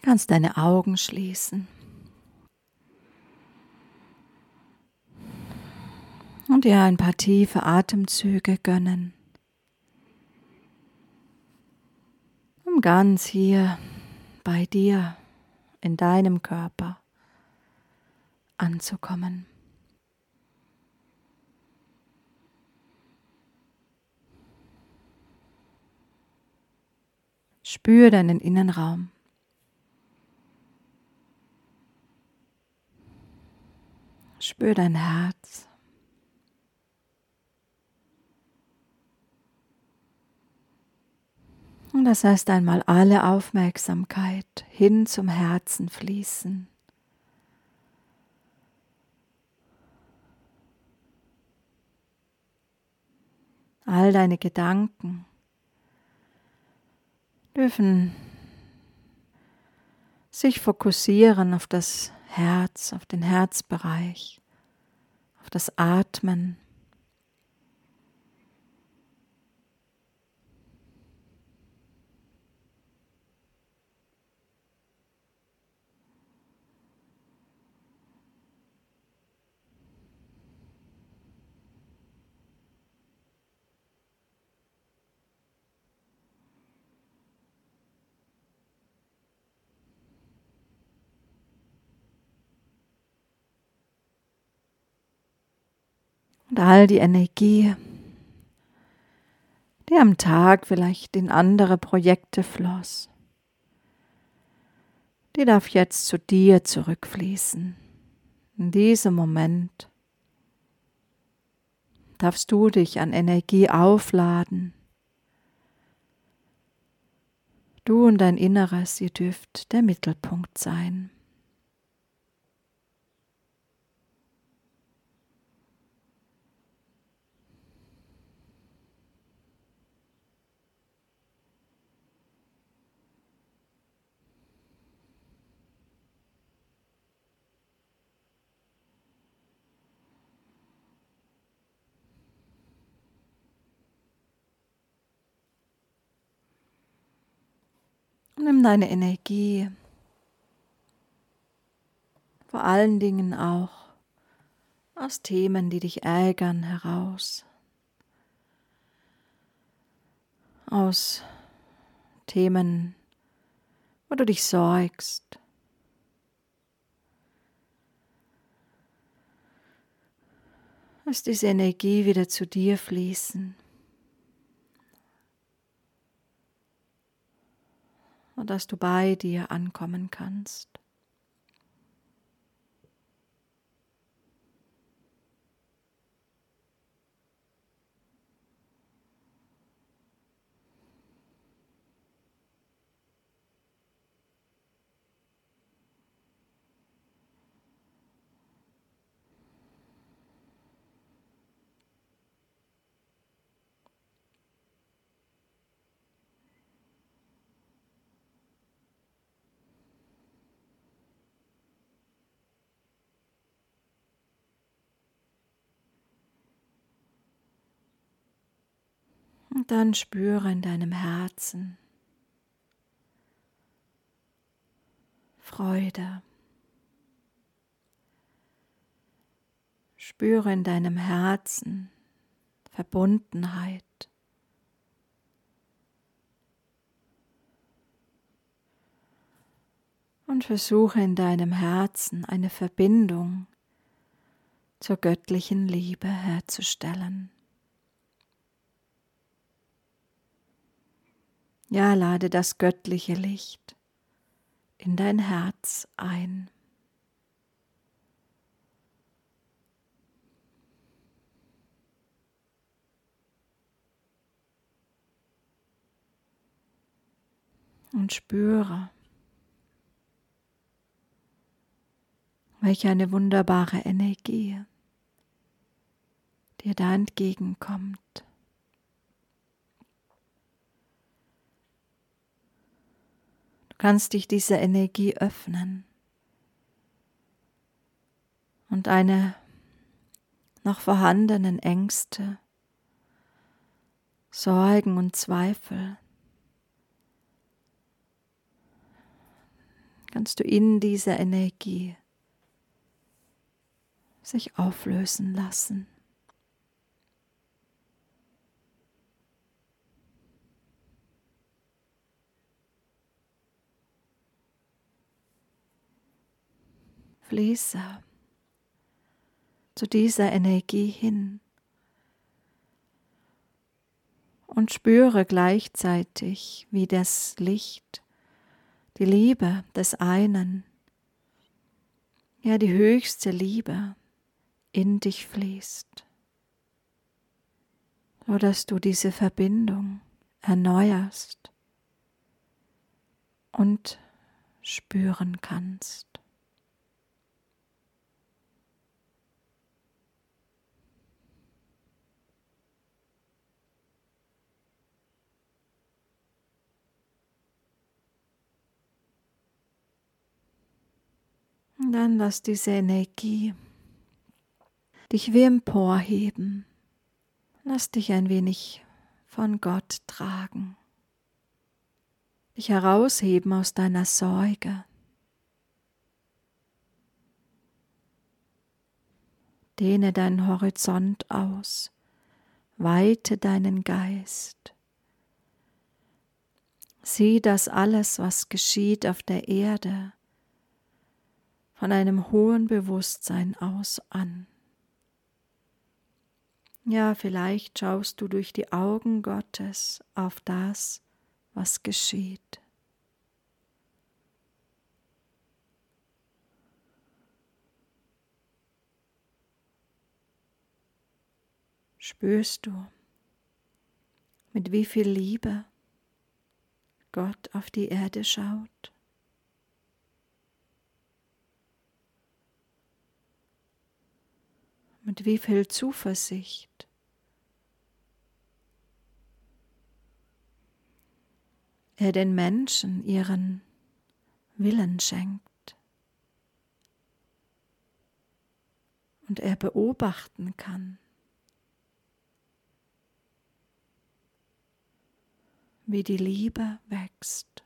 Du kannst deine Augen schließen. Und dir ein paar tiefe Atemzüge gönnen. Um ganz hier bei dir in deinem Körper anzukommen. Spür deinen Innenraum. Spür dein Herz. Und das heißt einmal alle Aufmerksamkeit hin zum Herzen fließen. All deine Gedanken dürfen sich fokussieren auf das Herz, auf den Herzbereich, das Atmen. Und all die Energie, die am Tag vielleicht in andere Projekte floss, die darf jetzt zu dir zurückfließen. In diesem Moment darfst du dich an Energie aufladen. Du und dein Inneres, ihr dürft der Mittelpunkt sein. Nimm deine Energie, vor allen Dingen auch aus Themen, die dich ärgern, heraus. Aus Themen, wo du dich sorgst. Lass diese Energie wieder zu dir fließen. Und dass du bei dir ankommen kannst. Und dann spüre in deinem Herzen Freude. Spüre in deinem Herzen Verbundenheit. Und versuche in deinem Herzen eine Verbindung zur göttlichen Liebe herzustellen. Ja, lade das göttliche Licht in dein Herz ein. Und spüre, welche eine wunderbare Energie dir da entgegenkommt. Kannst dich dieser Energie öffnen und eine noch vorhandenen Ängste, Sorgen und Zweifel, kannst du in dieser Energie sich auflösen lassen. Fließe zu dieser Energie hin. Und spüre gleichzeitig, wie das Licht, die Liebe des einen, ja die höchste Liebe in dich fließt, so dass du diese Verbindung erneuerst und spüren kannst. Und dann lass diese Energie dich wie emporheben. Lass dich ein wenig von Gott tragen. Dich herausheben aus deiner Sorge. Dehne deinen Horizont aus, weite deinen Geist. Sieh das alles, was geschieht auf der Erde, von einem hohen Bewusstsein aus an. Ja, vielleicht schaust du durch die Augen Gottes auf das, was geschieht. Spürst du, mit wie viel Liebe Gott auf die Erde schaut? Mit wie viel Zuversicht. er den Menschen ihren Willen schenkt und er beobachten kann, wie die Liebe wächst.